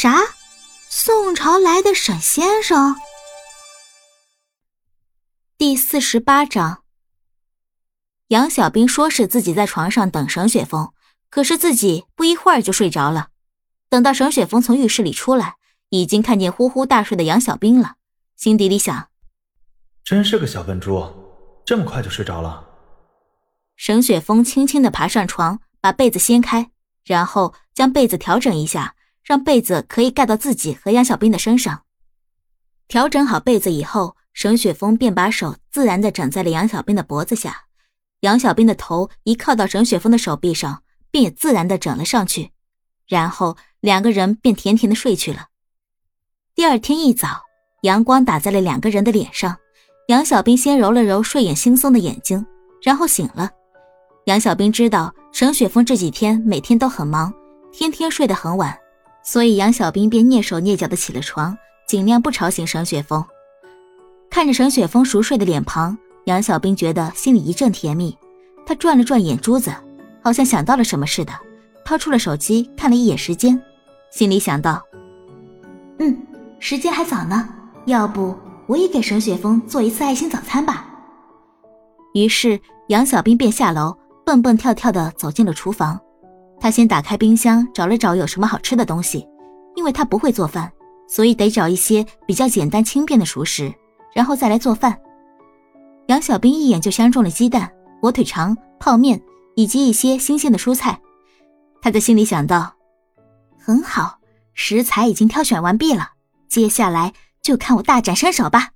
啥？宋朝来的沈先生？第四十八章。杨小兵说是自己在床上等沈雪峰，可是自己不一会儿就睡着了。等到沈雪峰从浴室里出来，已经看见呼呼大睡的杨小兵了，心底里想：真是个小笨猪，这么快就睡着了。沈雪峰轻轻的爬上床，把被子掀开，然后将被子调整一下，让被子可以盖到自己和杨小兵的身上。调整好被子以后。沈雪峰便把手自然的枕在了杨小兵的脖子下，杨小兵的头一靠到沈雪峰的手臂上，便也自然的枕了上去，然后两个人便甜甜的睡去了。第二天一早，阳光打在了两个人的脸上，杨小兵先揉了揉睡眼惺忪的眼睛，然后醒了。杨小兵知道沈雪峰这几天每天都很忙，天天睡得很晚，所以杨小兵便蹑手蹑脚的起了床，尽量不吵醒沈雪峰。看着沈雪峰熟睡的脸庞，杨小兵觉得心里一阵甜蜜。他转了转眼珠子，好像想到了什么似的，掏出了手机看了一眼时间，心里想到：“嗯，时间还早呢，要不我也给沈雪峰做一次爱心早餐吧。”于是杨小兵便下楼，蹦蹦跳跳的走进了厨房。他先打开冰箱，找了找有什么好吃的东西，因为他不会做饭，所以得找一些比较简单轻便的熟食。然后再来做饭。杨小兵一眼就相中了鸡蛋、火腿肠、泡面以及一些新鲜的蔬菜。他在心里想到：“很好，食材已经挑选完毕了，接下来就看我大展身手吧。”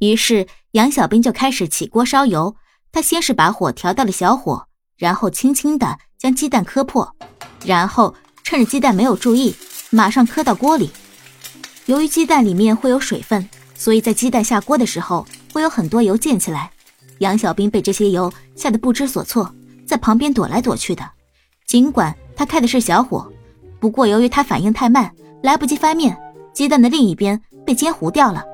于是杨小兵就开始起锅烧油。他先是把火调到了小火，然后轻轻的将鸡蛋磕破，然后趁着鸡蛋没有注意，马上磕到锅里。由于鸡蛋里面会有水分。所以在鸡蛋下锅的时候，会有很多油溅起来。杨小兵被这些油吓得不知所措，在旁边躲来躲去的。尽管他开的是小火，不过由于他反应太慢，来不及翻面，鸡蛋的另一边被煎糊掉了。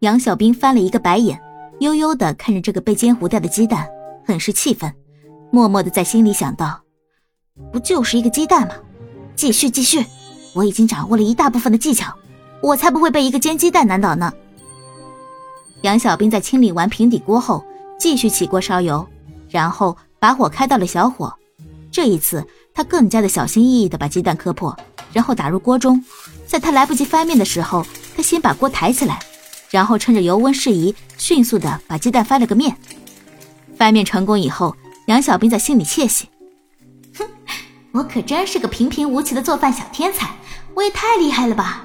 杨小兵翻了一个白眼，悠悠地看着这个被煎糊掉的鸡蛋，很是气愤，默默的在心里想到：不就是一个鸡蛋吗？继续继续，我已经掌握了一大部分的技巧。我才不会被一个煎鸡蛋难倒呢！杨小兵在清理完平底锅后，继续起锅烧油，然后把火开到了小火。这一次，他更加的小心翼翼的把鸡蛋磕破，然后打入锅中。在他来不及翻面的时候，他先把锅抬起来，然后趁着油温适宜，迅速的把鸡蛋翻了个面。翻面成功以后，杨小兵在心里窃喜：“哼，我可真是个平平无奇的做饭小天才，我也太厉害了吧！”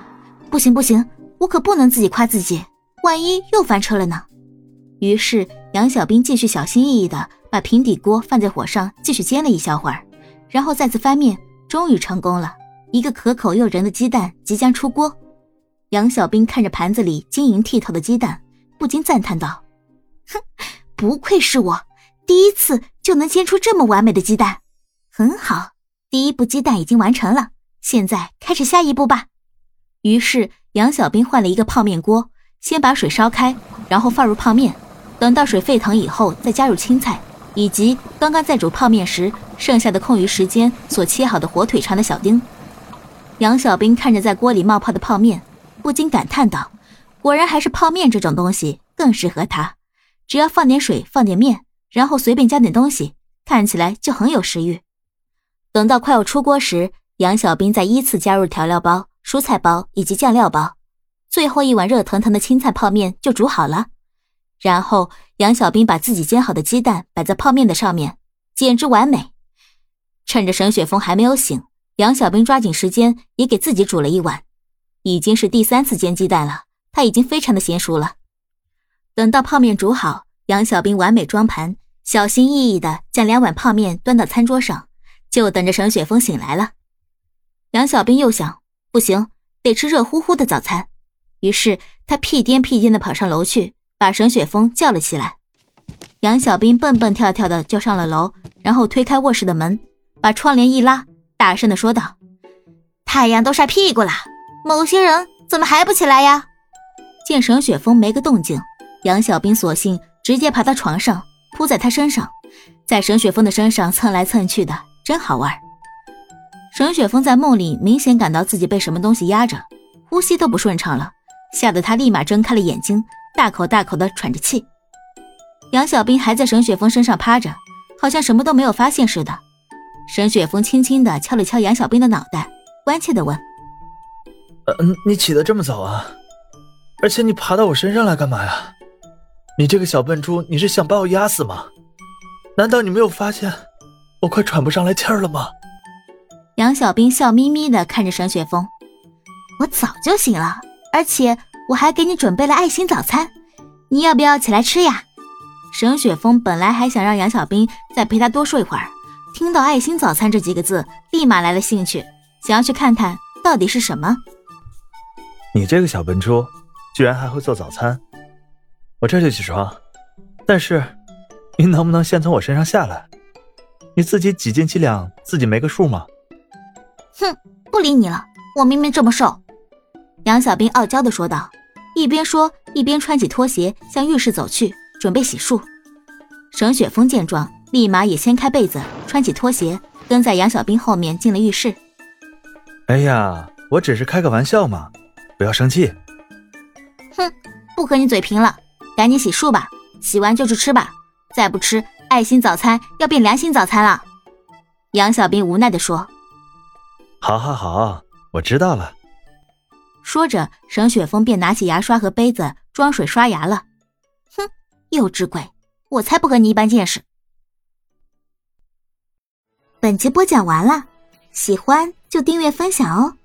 不行不行，我可不能自己夸自己，万一又翻车了呢。于是杨小兵继续小心翼翼地把平底锅放在火上，继续煎了一小会儿，然后再次翻面，终于成功了。一个可口诱人的鸡蛋即将出锅。杨小兵看着盘子里晶莹剔透的鸡蛋，不禁赞叹道：“哼，不愧是我，第一次就能煎出这么完美的鸡蛋。很好，第一步鸡蛋已经完成了，现在开始下一步吧。”于是杨小兵换了一个泡面锅，先把水烧开，然后放入泡面，等到水沸腾以后，再加入青菜以及刚刚在煮泡面时剩下的空余时间所切好的火腿肠的小丁。杨小兵看着在锅里冒泡的泡面，不禁感叹道：“果然还是泡面这种东西更适合他，只要放点水，放点面，然后随便加点东西，看起来就很有食欲。”等到快要出锅时，杨小兵再依次加入调料包。蔬菜包以及酱料包，最后一碗热腾腾的青菜泡面就煮好了。然后杨小兵把自己煎好的鸡蛋摆在泡面的上面，简直完美。趁着沈雪峰还没有醒，杨小兵抓紧时间也给自己煮了一碗。已经是第三次煎鸡蛋了，他已经非常的娴熟了。等到泡面煮好，杨小兵完美装盘，小心翼翼的将两碗泡面端到餐桌上，就等着沈雪峰醒来了。杨小兵又想。不行，得吃热乎乎的早餐。于是他屁颠屁颠的跑上楼去，把沈雪峰叫了起来。杨小兵蹦蹦跳跳的就上了楼，然后推开卧室的门，把窗帘一拉，大声的说道：“太阳都晒屁股了，某些人怎么还不起来呀？”见沈雪峰没个动静，杨小兵索性直接爬到床上，扑在他身上，在沈雪峰的身上蹭来蹭去的，真好玩。沈雪峰在梦里明显感到自己被什么东西压着，呼吸都不顺畅了，吓得他立马睁开了眼睛，大口大口的喘着气。杨小兵还在沈雪峰身上趴着，好像什么都没有发现似的。沈雪峰轻轻的敲了敲杨小兵的脑袋，关切的问：“呃，你起得这么早啊？而且你爬到我身上来干嘛呀？你这个小笨猪，你是想把我压死吗？难道你没有发现我快喘不上来气儿了吗？”杨小兵笑眯眯的看着沈雪峰：“我早就醒了，而且我还给你准备了爱心早餐，你要不要起来吃呀？”沈雪峰本来还想让杨小兵再陪他多睡会儿，听到“爱心早餐”这几个字，立马来了兴趣，想要去看看到底是什么。你这个小笨猪，居然还会做早餐！我这就起床，但是你能不能先从我身上下来？你自己几斤几两，自己没个数吗？哼，不理你了，我明明这么瘦。”杨小兵傲娇的说道，一边说一边穿起拖鞋向浴室走去。准备洗漱，沈雪峰见状，立马也掀开被子，穿起拖鞋，跟在杨小兵后面进了浴室。哎呀，我只是开个玩笑嘛，不要生气。哼，不和你嘴贫了，赶紧洗漱吧，洗完就去吃吧，再不吃，爱心早餐要变良心早餐了。杨小兵无奈的说：“好好好，我知道了。”说着，沈雪峰便拿起牙刷和杯子装水刷牙了。哼幼稚鬼，我才不和你一般见识。本集播讲完了，喜欢就订阅分享哦。